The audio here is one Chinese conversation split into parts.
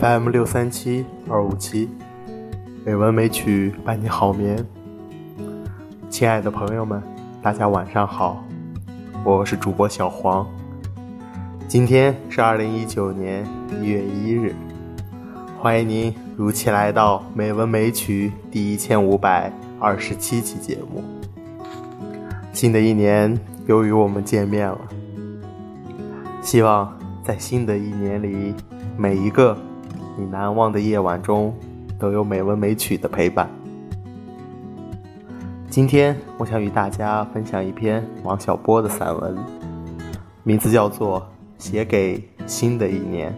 FM 六三七二五七，美文美曲伴你好眠。亲爱的朋友们，大家晚上好，我是主播小黄。今天是二零一九年一月一日，欢迎您如期来到美文美曲第一千五百二十七期节目。新的一年又与我们见面了，希望在新的一年里，每一个。你难忘的夜晚中，都有美文美曲的陪伴。今天，我想与大家分享一篇王小波的散文，名字叫做《写给新的一年》。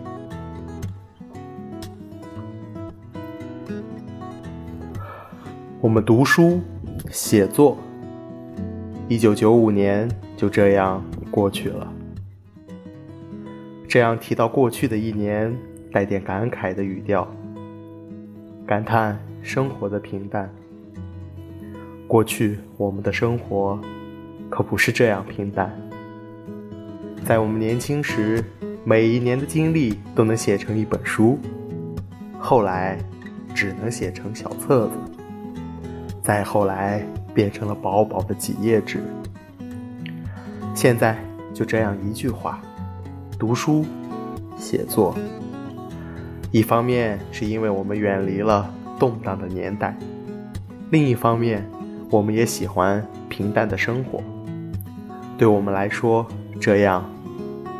我们读书、写作，一九九五年就这样过去了。这样提到过去的一年。带点感慨的语调，感叹生活的平淡。过去我们的生活可不是这样平淡。在我们年轻时，每一年的经历都能写成一本书，后来只能写成小册子，再后来变成了薄薄的几页纸。现在就这样一句话：读书，写作。一方面是因为我们远离了动荡的年代，另一方面，我们也喜欢平淡的生活。对我们来说，这样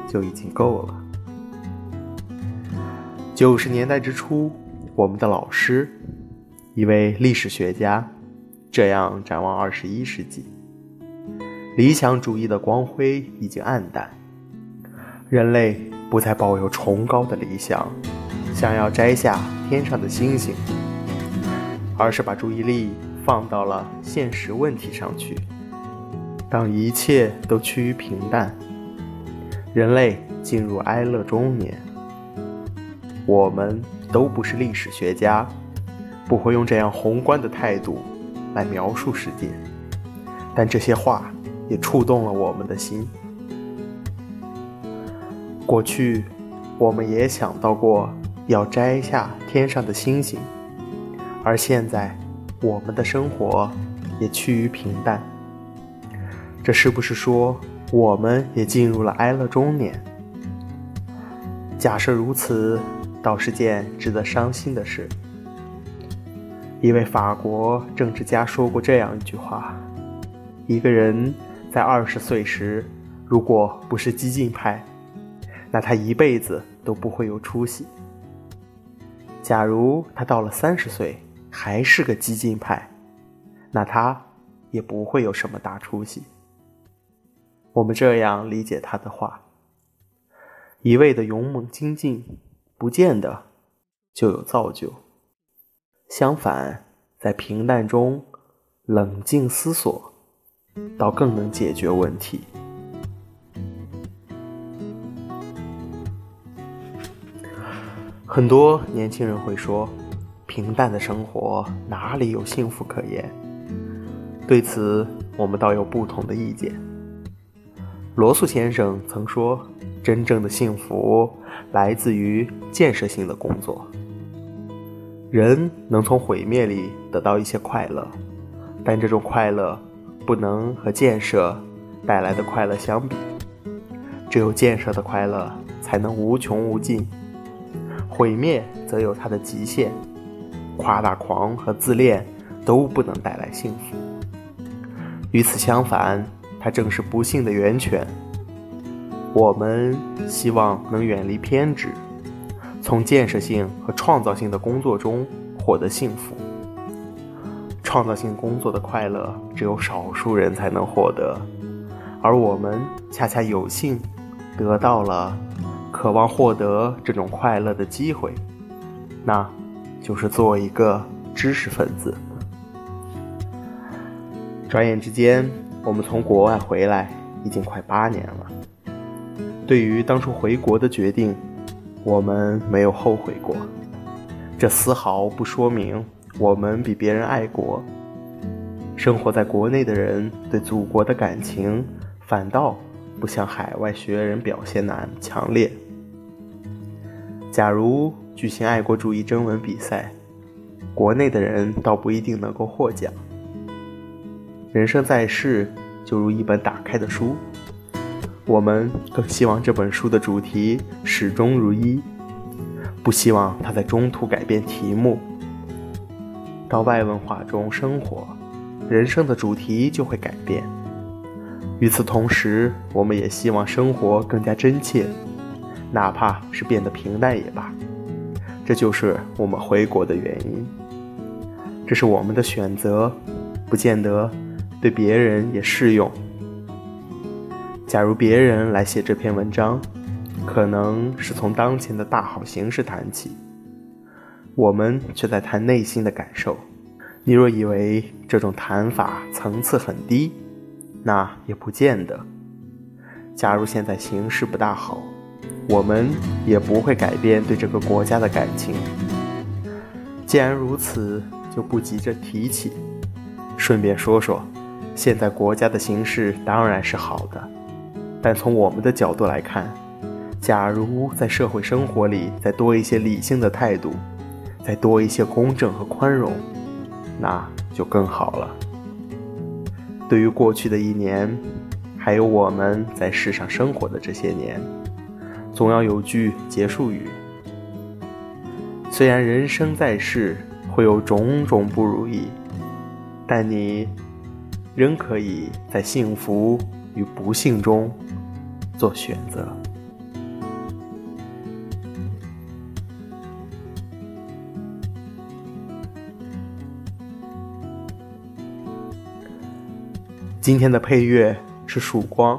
就已经够了。九十年代之初，我们的老师，一位历史学家，这样展望二十一世纪：理想主义的光辉已经暗淡，人类不再抱有崇高的理想。想要摘下天上的星星，而是把注意力放到了现实问题上去。当一切都趋于平淡，人类进入哀乐中年。我们都不是历史学家，不会用这样宏观的态度来描述世界，但这些话也触动了我们的心。过去，我们也想到过。要摘下天上的星星，而现在，我们的生活也趋于平淡。这是不是说我们也进入了哀乐中年？假设如此，倒是件值得伤心的事。一位法国政治家说过这样一句话：一个人在二十岁时，如果不是激进派，那他一辈子都不会有出息。假如他到了三十岁还是个激进派，那他也不会有什么大出息。我们这样理解他的话：一味的勇猛精进，不见得就有造就。相反，在平淡中冷静思索，倒更能解决问题。很多年轻人会说：“平淡的生活哪里有幸福可言？”对此，我们倒有不同的意见。罗素先生曾说：“真正的幸福来自于建设性的工作。人能从毁灭里得到一些快乐，但这种快乐不能和建设带来的快乐相比。只有建设的快乐才能无穷无尽。”毁灭则有它的极限，夸大狂和自恋都不能带来幸福。与此相反，它正是不幸的源泉。我们希望能远离偏执，从建设性和创造性的工作中获得幸福。创造性工作的快乐只有少数人才能获得，而我们恰恰有幸得到了渴望获得这种快乐的机会，那就是做一个知识分子。转眼之间，我们从国外回来已经快八年了。对于当初回国的决定，我们没有后悔过。这丝毫不说明我们比别人爱国。生活在国内的人对祖国的感情，反倒不像海外学人表现那样强烈。假如举行爱国主义征文比赛，国内的人倒不一定能够获奖。人生在世，就如一本打开的书，我们更希望这本书的主题始终如一，不希望它在中途改变题目。到外文化中生活，人生的主题就会改变。与此同时，我们也希望生活更加真切，哪怕是变得平淡也罢。这就是我们回国的原因。这是我们的选择，不见得。对别人也适用。假如别人来写这篇文章，可能是从当前的大好形势谈起，我们却在谈内心的感受。你若以为这种谈法层次很低，那也不见得。假如现在形势不大好，我们也不会改变对这个国家的感情。既然如此，就不急着提起。顺便说说。现在国家的形势当然是好的，但从我们的角度来看，假如在社会生活里再多一些理性的态度，再多一些公正和宽容，那就更好了。对于过去的一年，还有我们在世上生活的这些年，总要有句结束语。虽然人生在世会有种种不如意，但你。仍可以在幸福与不幸中做选择。今天的配乐是《曙光》，